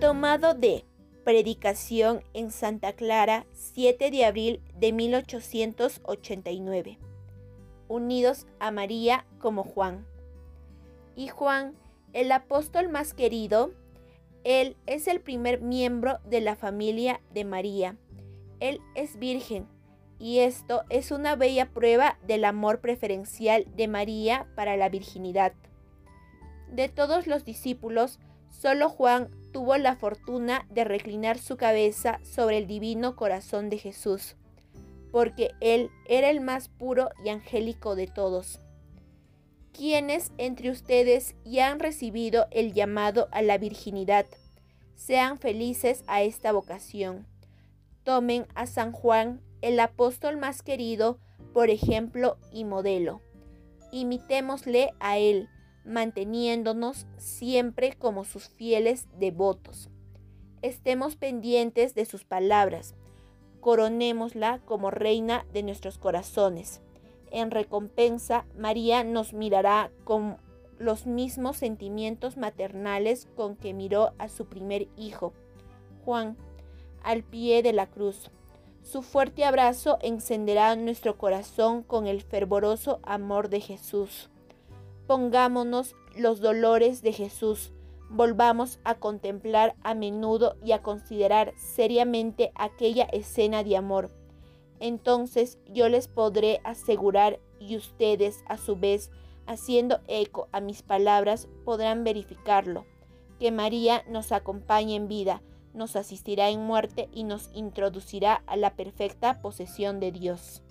Tomado de Predicación en Santa Clara, 7 de abril de 1889. Unidos a María como Juan. Y Juan, el apóstol más querido, él es el primer miembro de la familia de María. Él es virgen y esto es una bella prueba del amor preferencial de María para la virginidad. De todos los discípulos, solo Juan tuvo la fortuna de reclinar su cabeza sobre el divino corazón de Jesús, porque él era el más puro y angélico de todos. Quienes entre ustedes ya han recibido el llamado a la virginidad, sean felices a esta vocación. Tomen a San Juan, el apóstol más querido, por ejemplo y modelo. Imitémosle a él, manteniéndonos siempre como sus fieles devotos. Estemos pendientes de sus palabras, coronémosla como reina de nuestros corazones. En recompensa, María nos mirará con los mismos sentimientos maternales con que miró a su primer hijo, Juan, al pie de la cruz. Su fuerte abrazo encenderá nuestro corazón con el fervoroso amor de Jesús. Pongámonos los dolores de Jesús, volvamos a contemplar a menudo y a considerar seriamente aquella escena de amor entonces yo les podré asegurar y ustedes a su vez, haciendo eco a mis palabras, podrán verificarlo, que María nos acompaña en vida, nos asistirá en muerte y nos introducirá a la perfecta posesión de Dios.